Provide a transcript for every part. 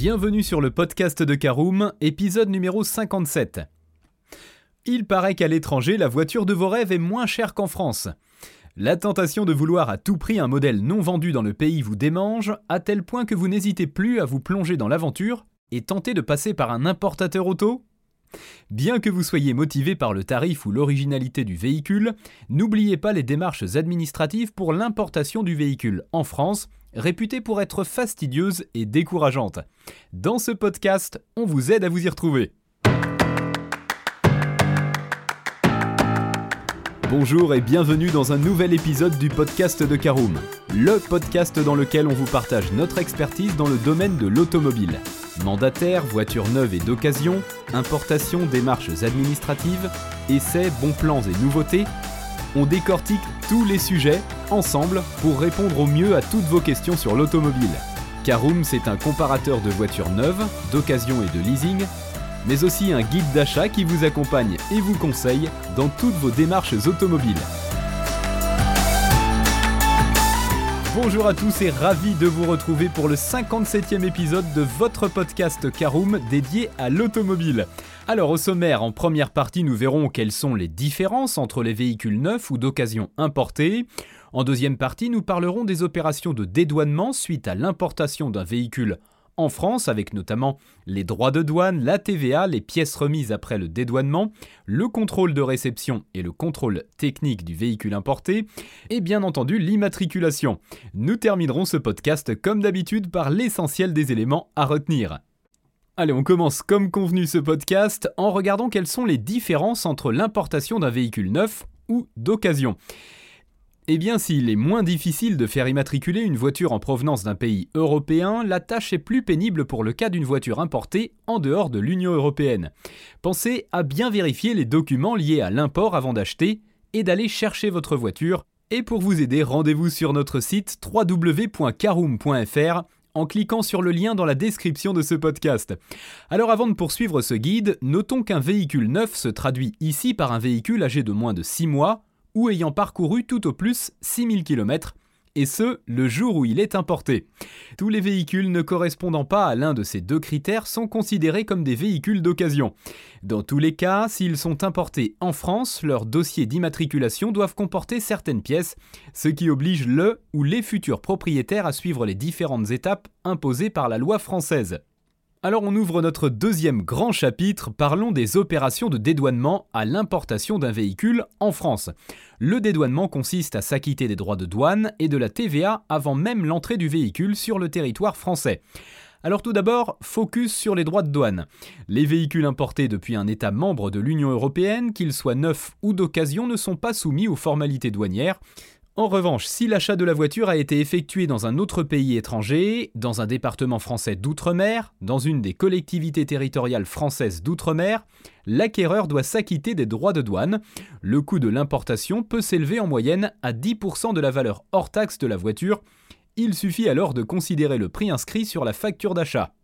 Bienvenue sur le podcast de Caroom, épisode numéro 57. Il paraît qu'à l'étranger, la voiture de vos rêves est moins chère qu'en France. La tentation de vouloir à tout prix un modèle non vendu dans le pays vous démange, à tel point que vous n'hésitez plus à vous plonger dans l'aventure et tenter de passer par un importateur auto Bien que vous soyez motivé par le tarif ou l'originalité du véhicule, n'oubliez pas les démarches administratives pour l'importation du véhicule en France, réputées pour être fastidieuses et décourageantes. Dans ce podcast, on vous aide à vous y retrouver. Bonjour et bienvenue dans un nouvel épisode du podcast de Caroom, le podcast dans lequel on vous partage notre expertise dans le domaine de l'automobile. Mandataires, voitures neuves et d'occasion, importation, démarches administratives, essais, bons plans et nouveautés, on décortique tous les sujets ensemble pour répondre au mieux à toutes vos questions sur l'automobile. Caroom, c'est un comparateur de voitures neuves, d'occasion et de leasing mais aussi un guide d'achat qui vous accompagne et vous conseille dans toutes vos démarches automobiles. Bonjour à tous et ravi de vous retrouver pour le 57e épisode de votre podcast Caroom dédié à l'automobile. Alors au sommaire, en première partie, nous verrons quelles sont les différences entre les véhicules neufs ou d'occasion importés. En deuxième partie, nous parlerons des opérations de dédouanement suite à l'importation d'un véhicule en France, avec notamment les droits de douane, la TVA, les pièces remises après le dédouanement, le contrôle de réception et le contrôle technique du véhicule importé, et bien entendu l'immatriculation. Nous terminerons ce podcast comme d'habitude par l'essentiel des éléments à retenir. Allez, on commence comme convenu ce podcast en regardant quelles sont les différences entre l'importation d'un véhicule neuf ou d'occasion. Eh bien, s'il est moins difficile de faire immatriculer une voiture en provenance d'un pays européen, la tâche est plus pénible pour le cas d'une voiture importée en dehors de l'Union européenne. Pensez à bien vérifier les documents liés à l'import avant d'acheter et d'aller chercher votre voiture. Et pour vous aider, rendez-vous sur notre site www.caroom.fr en cliquant sur le lien dans la description de ce podcast. Alors avant de poursuivre ce guide, notons qu'un véhicule neuf se traduit ici par un véhicule âgé de moins de 6 mois ou ayant parcouru tout au plus 6000 km, et ce, le jour où il est importé. Tous les véhicules ne correspondant pas à l'un de ces deux critères sont considérés comme des véhicules d'occasion. Dans tous les cas, s'ils sont importés en France, leurs dossiers d'immatriculation doivent comporter certaines pièces, ce qui oblige le ou les futurs propriétaires à suivre les différentes étapes imposées par la loi française. Alors on ouvre notre deuxième grand chapitre, parlons des opérations de dédouanement à l'importation d'un véhicule en France. Le dédouanement consiste à s'acquitter des droits de douane et de la TVA avant même l'entrée du véhicule sur le territoire français. Alors tout d'abord, focus sur les droits de douane. Les véhicules importés depuis un État membre de l'Union européenne, qu'ils soient neufs ou d'occasion, ne sont pas soumis aux formalités douanières. En revanche, si l'achat de la voiture a été effectué dans un autre pays étranger, dans un département français d'outre-mer, dans une des collectivités territoriales françaises d'outre-mer, l'acquéreur doit s'acquitter des droits de douane. Le coût de l'importation peut s'élever en moyenne à 10% de la valeur hors taxe de la voiture. Il suffit alors de considérer le prix inscrit sur la facture d'achat.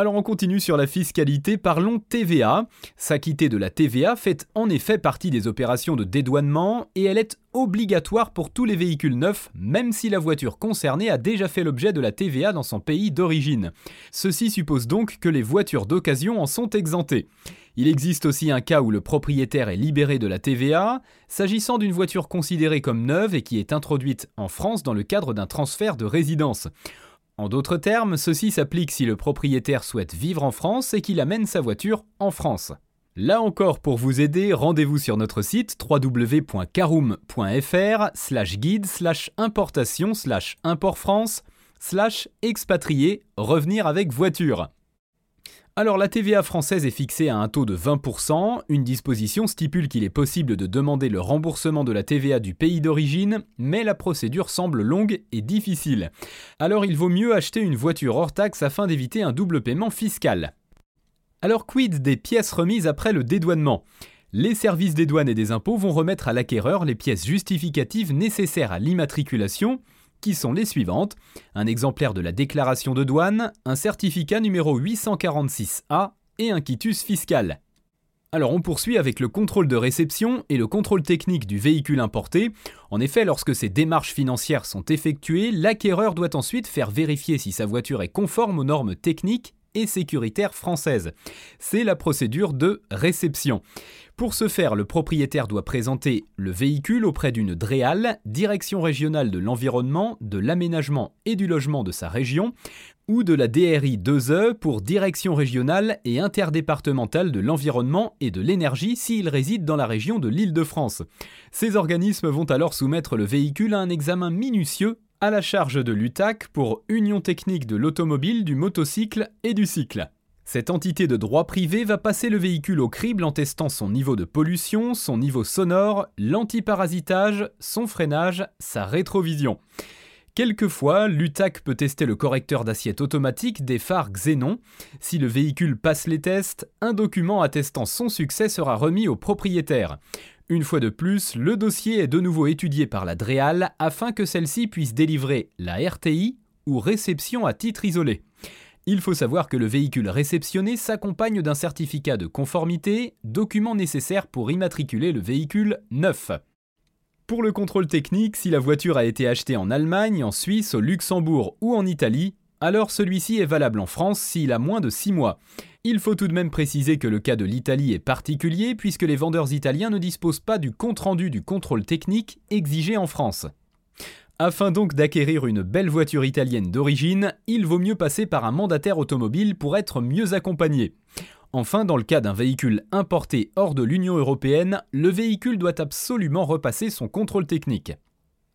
Alors on continue sur la fiscalité, parlons TVA. S'acquitter de la TVA fait en effet partie des opérations de dédouanement et elle est obligatoire pour tous les véhicules neufs, même si la voiture concernée a déjà fait l'objet de la TVA dans son pays d'origine. Ceci suppose donc que les voitures d'occasion en sont exemptées. Il existe aussi un cas où le propriétaire est libéré de la TVA, s'agissant d'une voiture considérée comme neuve et qui est introduite en France dans le cadre d'un transfert de résidence. En d'autres termes, ceci s'applique si le propriétaire souhaite vivre en France et qu'il amène sa voiture en France. Là encore, pour vous aider, rendez-vous sur notre site www.caroom.fr slash guide slash importation slash import France slash expatrié revenir avec voiture. Alors la TVA française est fixée à un taux de 20%, une disposition stipule qu'il est possible de demander le remboursement de la TVA du pays d'origine, mais la procédure semble longue et difficile. Alors il vaut mieux acheter une voiture hors taxe afin d'éviter un double paiement fiscal. Alors quid des pièces remises après le dédouanement? Les services des douanes et des impôts vont remettre à l'acquéreur les pièces justificatives nécessaires à l'immatriculation, qui sont les suivantes. Un exemplaire de la déclaration de douane, un certificat numéro 846A et un quitus fiscal. Alors on poursuit avec le contrôle de réception et le contrôle technique du véhicule importé. En effet, lorsque ces démarches financières sont effectuées, l'acquéreur doit ensuite faire vérifier si sa voiture est conforme aux normes techniques et sécuritaire française. C'est la procédure de réception. Pour ce faire, le propriétaire doit présenter le véhicule auprès d'une DREAL, Direction régionale de l'environnement, de l'aménagement et du logement de sa région, ou de la DRI 2E pour Direction régionale et interdépartementale de l'environnement et de l'énergie s'il réside dans la région de l'Île-de-France. Ces organismes vont alors soumettre le véhicule à un examen minutieux à la charge de l'UTAC pour Union technique de l'automobile, du motocycle et du cycle. Cette entité de droit privé va passer le véhicule au crible en testant son niveau de pollution, son niveau sonore, l'antiparasitage, son freinage, sa rétrovision. Quelquefois, l'UTAC peut tester le correcteur d'assiette automatique des phares Xenon. Si le véhicule passe les tests, un document attestant son succès sera remis au propriétaire. Une fois de plus, le dossier est de nouveau étudié par la DREAL afin que celle-ci puisse délivrer la RTI ou réception à titre isolé. Il faut savoir que le véhicule réceptionné s'accompagne d'un certificat de conformité, document nécessaire pour immatriculer le véhicule neuf. Pour le contrôle technique, si la voiture a été achetée en Allemagne, en Suisse, au Luxembourg ou en Italie, alors celui-ci est valable en France s'il a moins de 6 mois. Il faut tout de même préciser que le cas de l'Italie est particulier puisque les vendeurs italiens ne disposent pas du compte-rendu du contrôle technique exigé en France. Afin donc d'acquérir une belle voiture italienne d'origine, il vaut mieux passer par un mandataire automobile pour être mieux accompagné. Enfin, dans le cas d'un véhicule importé hors de l'Union européenne, le véhicule doit absolument repasser son contrôle technique.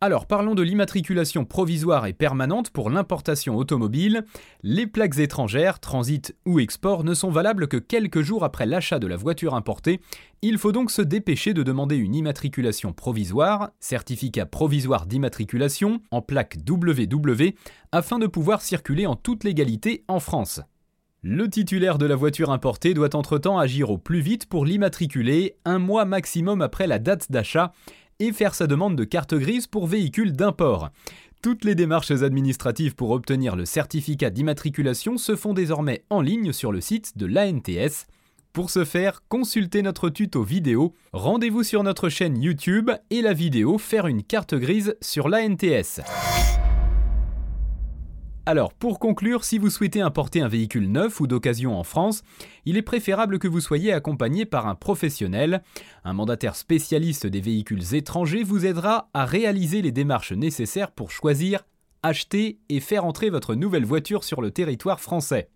Alors parlons de l'immatriculation provisoire et permanente pour l'importation automobile. Les plaques étrangères, transit ou export, ne sont valables que quelques jours après l'achat de la voiture importée. Il faut donc se dépêcher de demander une immatriculation provisoire, certificat provisoire d'immatriculation, en plaque WW, afin de pouvoir circuler en toute légalité en France. Le titulaire de la voiture importée doit entre-temps agir au plus vite pour l'immatriculer, un mois maximum après la date d'achat, et faire sa demande de carte grise pour véhicule d'import. Toutes les démarches administratives pour obtenir le certificat d'immatriculation se font désormais en ligne sur le site de l'ANTS. Pour ce faire, consultez notre tuto vidéo, rendez-vous sur notre chaîne YouTube et la vidéo Faire une carte grise sur l'ANTS. Alors, pour conclure, si vous souhaitez importer un véhicule neuf ou d'occasion en France, il est préférable que vous soyez accompagné par un professionnel. Un mandataire spécialiste des véhicules étrangers vous aidera à réaliser les démarches nécessaires pour choisir, acheter et faire entrer votre nouvelle voiture sur le territoire français.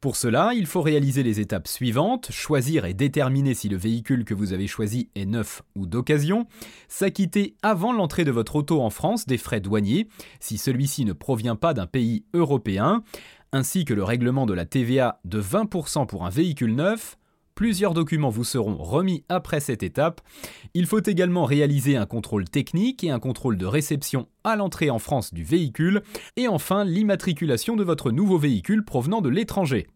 Pour cela, il faut réaliser les étapes suivantes, choisir et déterminer si le véhicule que vous avez choisi est neuf ou d'occasion, s'acquitter avant l'entrée de votre auto en France des frais douaniers, si celui-ci ne provient pas d'un pays européen, ainsi que le règlement de la TVA de 20% pour un véhicule neuf, Plusieurs documents vous seront remis après cette étape. Il faut également réaliser un contrôle technique et un contrôle de réception à l'entrée en France du véhicule. Et enfin, l'immatriculation de votre nouveau véhicule provenant de l'étranger.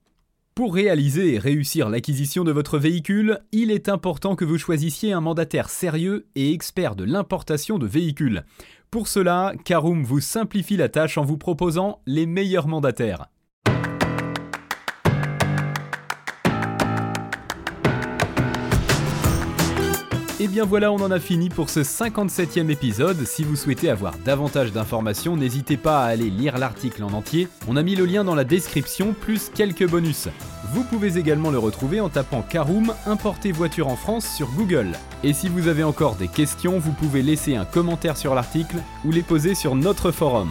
Pour réaliser et réussir l'acquisition de votre véhicule, il est important que vous choisissiez un mandataire sérieux et expert de l'importation de véhicules. Pour cela, Caroom vous simplifie la tâche en vous proposant les meilleurs mandataires. Et bien voilà, on en a fini pour ce 57e épisode. Si vous souhaitez avoir davantage d'informations, n'hésitez pas à aller lire l'article en entier. On a mis le lien dans la description, plus quelques bonus. Vous pouvez également le retrouver en tapant Caroom Importer voiture en France sur Google. Et si vous avez encore des questions, vous pouvez laisser un commentaire sur l'article ou les poser sur notre forum.